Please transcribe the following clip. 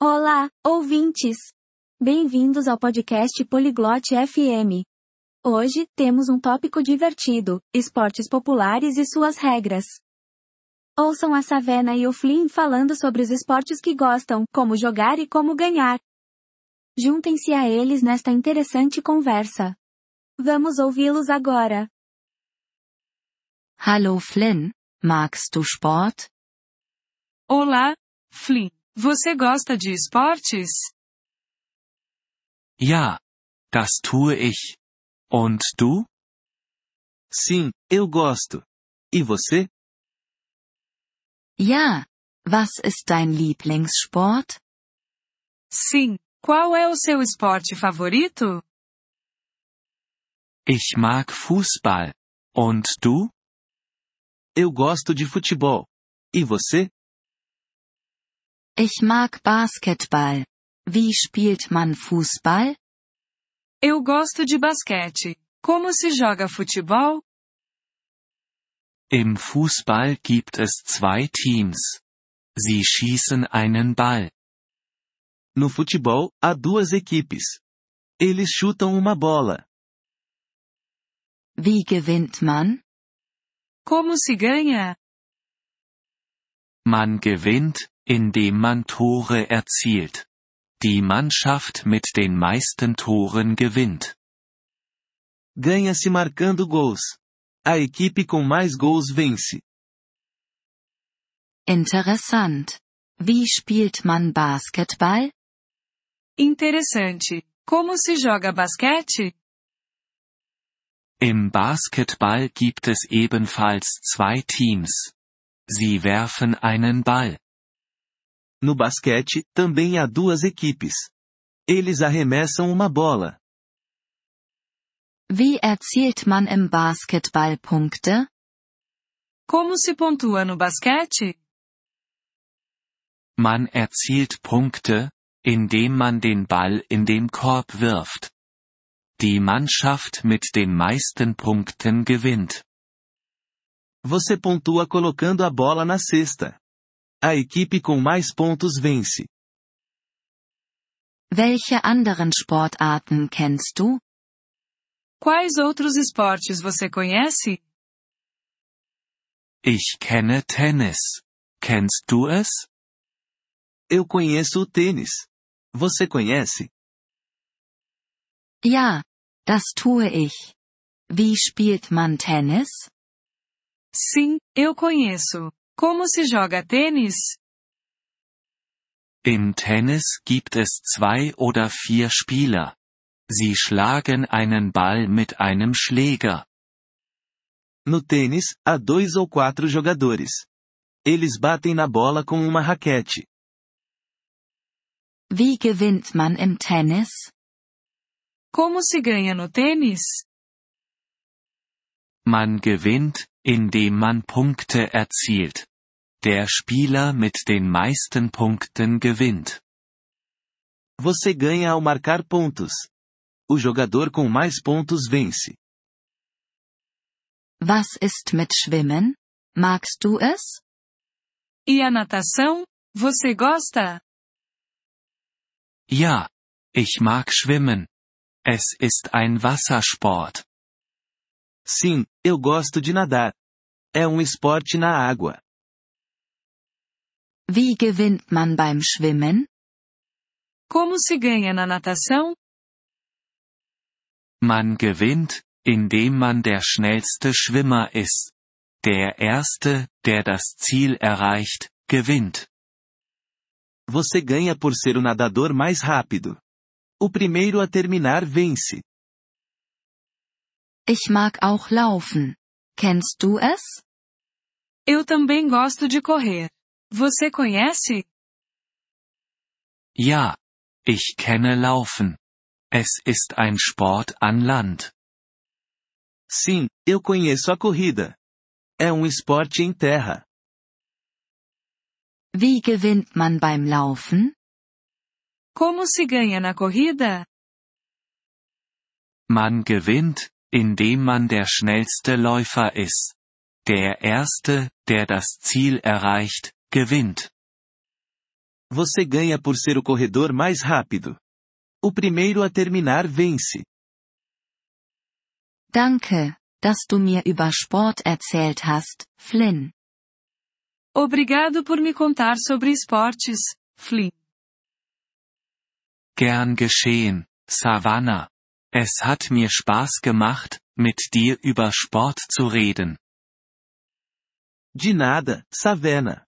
Olá, ouvintes! Bem-vindos ao podcast Poliglote FM. Hoje, temos um tópico divertido: esportes populares e suas regras. Ouçam a Savena e o Flynn falando sobre os esportes que gostam, como jogar e como ganhar. Juntem-se a eles nesta interessante conversa. Vamos ouvi-los agora. Hallo Flynn, magst du Sport? Olá, Flynn. Você gosta de esportes? Ja, das tue ich. Und du? Sim, eu gosto. E você? Ja. Was ist dein Lieblingssport? Sim. Qual é o seu esporte favorito? Ich mag Fußball. Und du? Eu gosto de futebol. E você? Ich mag Basketball. Wie spielt man Fußball? Eu gosto de basquete. Como se joga futebol? Im Fußball gibt es zwei Teams. Sie schießen einen Ball. No futebol, há duas equipes. Eles chutam uma bola. Wie gewinnt man? Como se ganha? Man gewinnt, indem man Tore erzielt. Die Mannschaft mit den meisten Toren gewinnt. Ganha-se marcando gols. A equipe com mais gols vence. Interessant. Wie spielt man Basketball? Interessante. Como se joga basquete? Im Basketball gibt es ebenfalls zwei Teams. Sie werfen einen Ball. No basquete, também há duas equipes. Eles arremessam uma bola. Wie erzielt man im Basketball Punkte? Como se pontua no basquete? Man erzielt Punkte, indem man den Ball in den Korb wirft. Die Mannschaft mit den meisten Punkten gewinnt. Você pontua colocando a bola na cesta. A equipe com mais pontos vence. Welche anderen Sportarten kennst du? Quais outros esportes você conhece? Ich kenne Tennis. Kennst du es? Eu conheço o tênis. Você conhece? Ja, das tue ich. Wie spielt man Tennis? Sim, eu conheço. Como se joga tênis? Im Tennis gibt es zwei oder vier Spieler. Sie schlagen einen Ball mit einem Schläger. No tênis, há dois ou quatro jogadores. Eles batem na bola com uma raquete. Wie gewinnt man im Tennis? Como se ganha no tênis? Man gewinnt, indem man Punkte erzielt. Der Spieler mit den meisten Punkten gewinnt. Você ganha ao marcar pontos. O jogador com mais pontos vence. Was ist mit Schwimmen? Magst du es? E a natação? Você gosta? Ja. Ich mag schwimmen. Es ist ein Wassersport. Sim, eu gosto de nadar. É um esporte na água. Wie gewinnt man beim Schwimmen? Como se ganha na natação? Man gewinnt, indem man der schnellste Schwimmer ist. Der Erste, der das Ziel erreicht, gewinnt. Você ganha por ser o nadador mais rápido. O primeiro a terminar vence. Ich mag auch laufen. Kennst du es? Eu também gosto de correr. Você conhece? Ja. Ich kenne Laufen. Es ist ein Sport an Land. Sim, eu conheço a corrida. É um esporte em terra. Wie gewinnt man beim Laufen? Como se ganha na corrida? Man gewinnt, indem man der schnellste Läufer ist. Der Erste, der das Ziel erreicht, gewinnt. Você ganha por ser o corredor mais rápido. O primeiro a terminar vence. Danke, dass du mir über Sport erzählt hast, Flynn. Obrigado por me contar sobre esportes, Flynn. Gern geschehen, Savannah. Es hat mir Spaß gemacht, mit dir über Sport zu reden. De nada, Savannah.